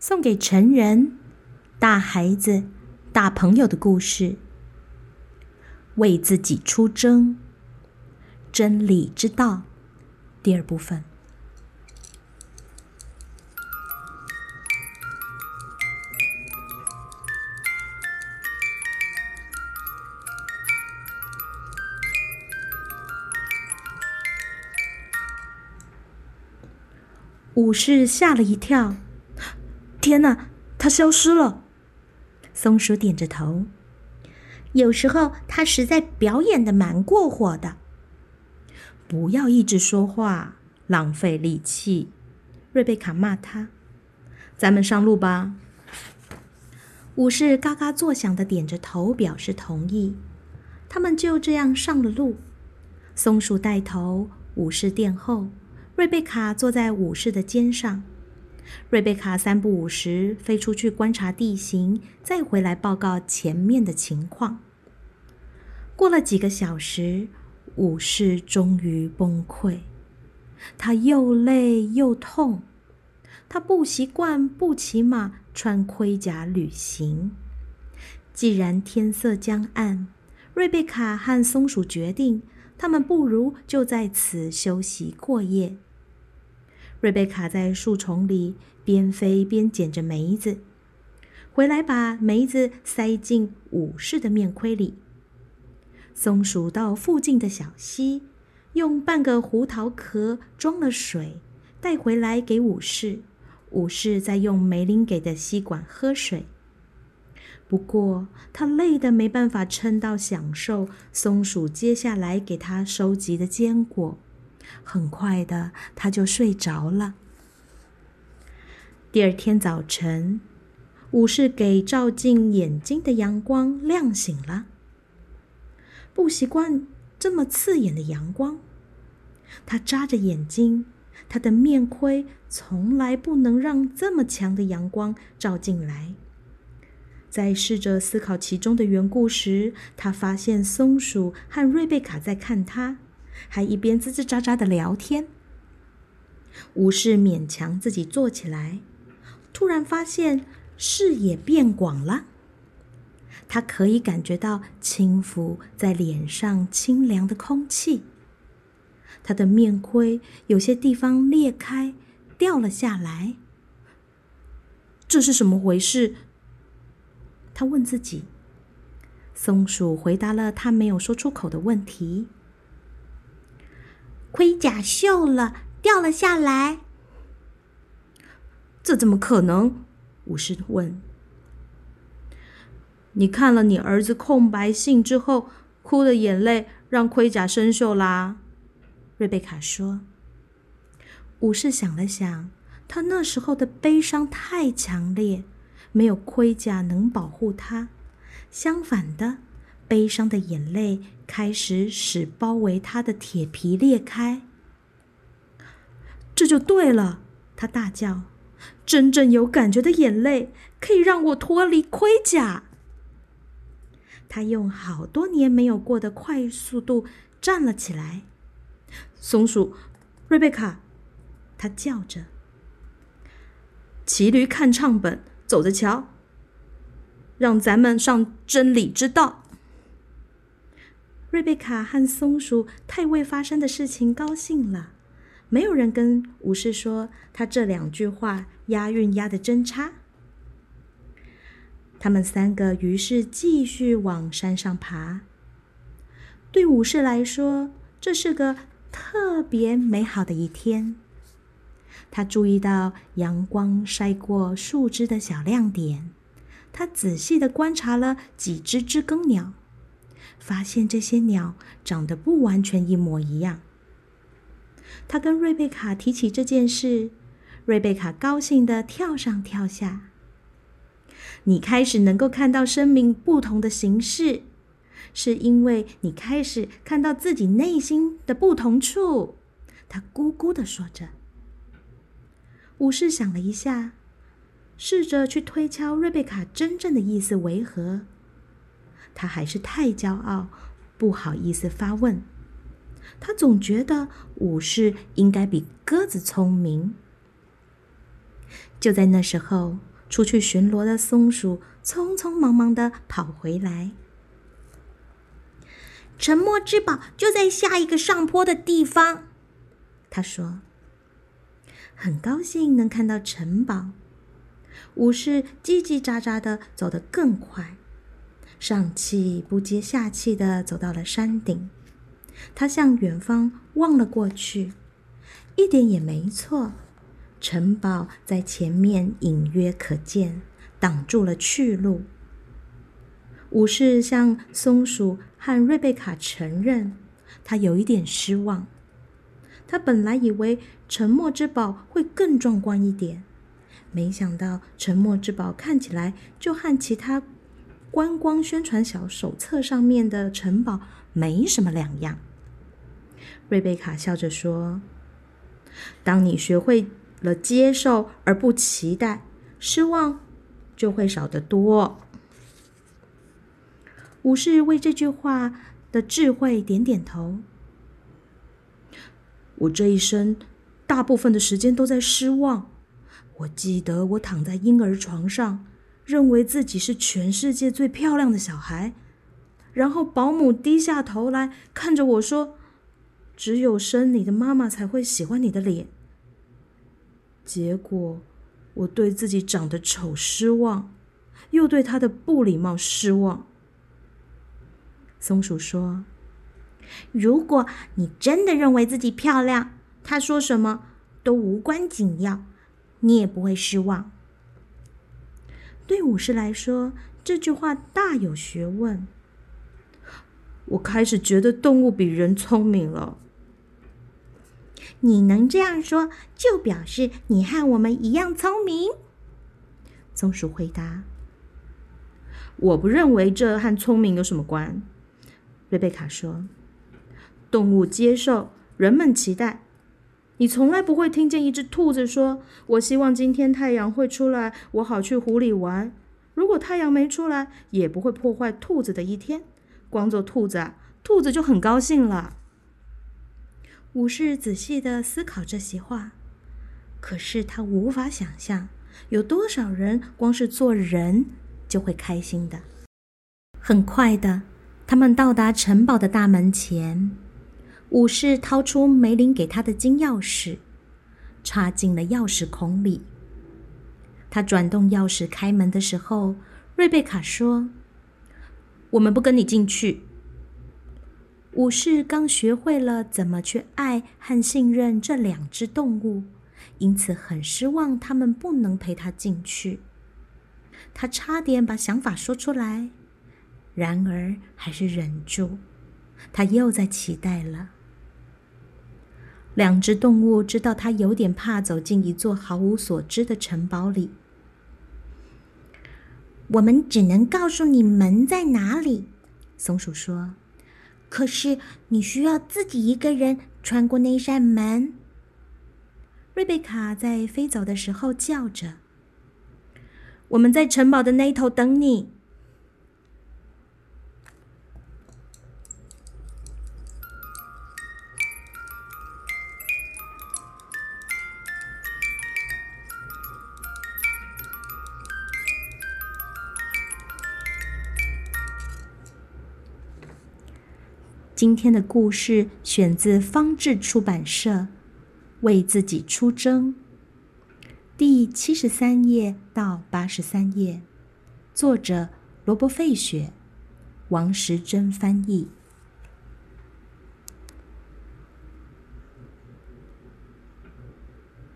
送给成人、大孩子、大朋友的故事。为自己出征，真理之道，第二部分。武士吓了一跳，天哪，他消失了！松鼠点着头。有时候他实在表演的蛮过火的。不要一直说话，浪费力气。瑞贝卡骂他：“咱们上路吧。”武士嘎嘎作响的点着头，表示同意。他们就这样上了路。松鼠带头，武士殿后。瑞贝卡坐在武士的肩上，瑞贝卡三不五时飞出去观察地形，再回来报告前面的情况。过了几个小时，武士终于崩溃，他又累又痛，他不习惯不骑马穿盔甲旅行。既然天色将暗，瑞贝卡和松鼠决定，他们不如就在此休息过夜。瑞贝卡在树丛里边飞边捡着梅子，回来把梅子塞进武士的面盔里。松鼠到附近的小溪，用半个胡桃壳装了水，带回来给武士。武士再用梅林给的吸管喝水。不过他累得没办法撑到享受松鼠接下来给他收集的坚果。很快的，他就睡着了。第二天早晨，武士给照进眼睛的阳光亮醒了。不习惯这么刺眼的阳光，他眨着眼睛。他的面盔从来不能让这么强的阳光照进来。在试着思考其中的缘故时，他发现松鼠和瑞贝卡在看他。还一边吱吱喳喳的聊天。武士勉强自己坐起来，突然发现视野变广了。他可以感觉到轻拂在脸上清凉的空气。他的面盔有些地方裂开，掉了下来。这是什么回事？他问自己。松鼠回答了他没有说出口的问题。盔甲锈了，掉了下来。这怎么可能？武士问。你看了你儿子空白信之后，哭的眼泪让盔甲生锈啦。瑞贝卡说。武士想了想，他那时候的悲伤太强烈，没有盔甲能保护他。相反的。悲伤的眼泪开始使包围他的铁皮裂开，这就对了！他大叫：“真正有感觉的眼泪可以让我脱离盔甲。”他用好多年没有过的快速度站了起来。松鼠，瑞贝卡，他叫着：“骑驴看唱本，走着瞧，让咱们上真理之道。”瑞贝卡和松鼠太为发生的事情高兴了，没有人跟武士说他这两句话押韵押的真差。他们三个于是继续往山上爬。对武士来说，这是个特别美好的一天。他注意到阳光晒过树枝的小亮点，他仔细的观察了几只知更鸟。发现这些鸟长得不完全一模一样。他跟瑞贝卡提起这件事，瑞贝卡高兴的跳上跳下。你开始能够看到生命不同的形式，是因为你开始看到自己内心的不同处。他咕咕的说着。武士想了一下，试着去推敲瑞贝卡真正的意思为何。他还是太骄傲，不好意思发问。他总觉得武士应该比鸽子聪明。就在那时候，出去巡逻的松鼠匆匆忙忙的跑回来。沉默之宝就在下一个上坡的地方，他说：“很高兴能看到城堡。”武士叽叽喳喳的走得更快，上气不接下气的走到了山顶。他向远方望了过去，一点也没错，城堡在前面隐约可见，挡住了去路。武士向松鼠和瑞贝卡承认，他有一点失望。他本来以为沉默之宝会更壮观一点，没想到沉默之宝看起来就和其他观光宣传小手册上面的城堡没什么两样。瑞贝卡笑着说：“当你学会了接受而不期待，失望就会少得多。”武士为这句话的智慧点点头。我这一生大部分的时间都在失望。我记得我躺在婴儿床上，认为自己是全世界最漂亮的小孩，然后保姆低下头来看着我说：“只有生你的妈妈才会喜欢你的脸。”结果我对自己长得丑失望，又对他的不礼貌失望。松鼠说：“如果你真的认为自己漂亮，他说什么都无关紧要，你也不会失望。”对武士来说，这句话大有学问。我开始觉得动物比人聪明了。你能这样说，就表示你和我们一样聪明。”松鼠回答。“我不认为这和聪明有什么关。”瑞贝卡说：“动物接受，人们期待。你从来不会听见一只兔子说：‘我希望今天太阳会出来，我好去湖里玩。’如果太阳没出来，也不会破坏兔子的一天。光做兔子，兔子就很高兴了。”武士仔细的思考这些话，可是他无法想象有多少人光是做人就会开心的。很快的。他们到达城堡的大门前，武士掏出梅林给他的金钥匙，插进了钥匙孔里。他转动钥匙开门的时候，瑞贝卡说：“我们不跟你进去。”武士刚学会了怎么去爱和信任这两只动物，因此很失望，他们不能陪他进去。他差点把想法说出来。然而，还是忍住。他又在期待了。两只动物知道他有点怕走进一座毫无所知的城堡里。我们只能告诉你门在哪里，松鼠说。可是你需要自己一个人穿过那扇门。瑞贝卡在飞走的时候叫着：“我们在城堡的那头等你。”今天的故事选自方志出版社《为自己出征》第七十三页到八十三页，作者罗伯·费雪，王时珍翻译。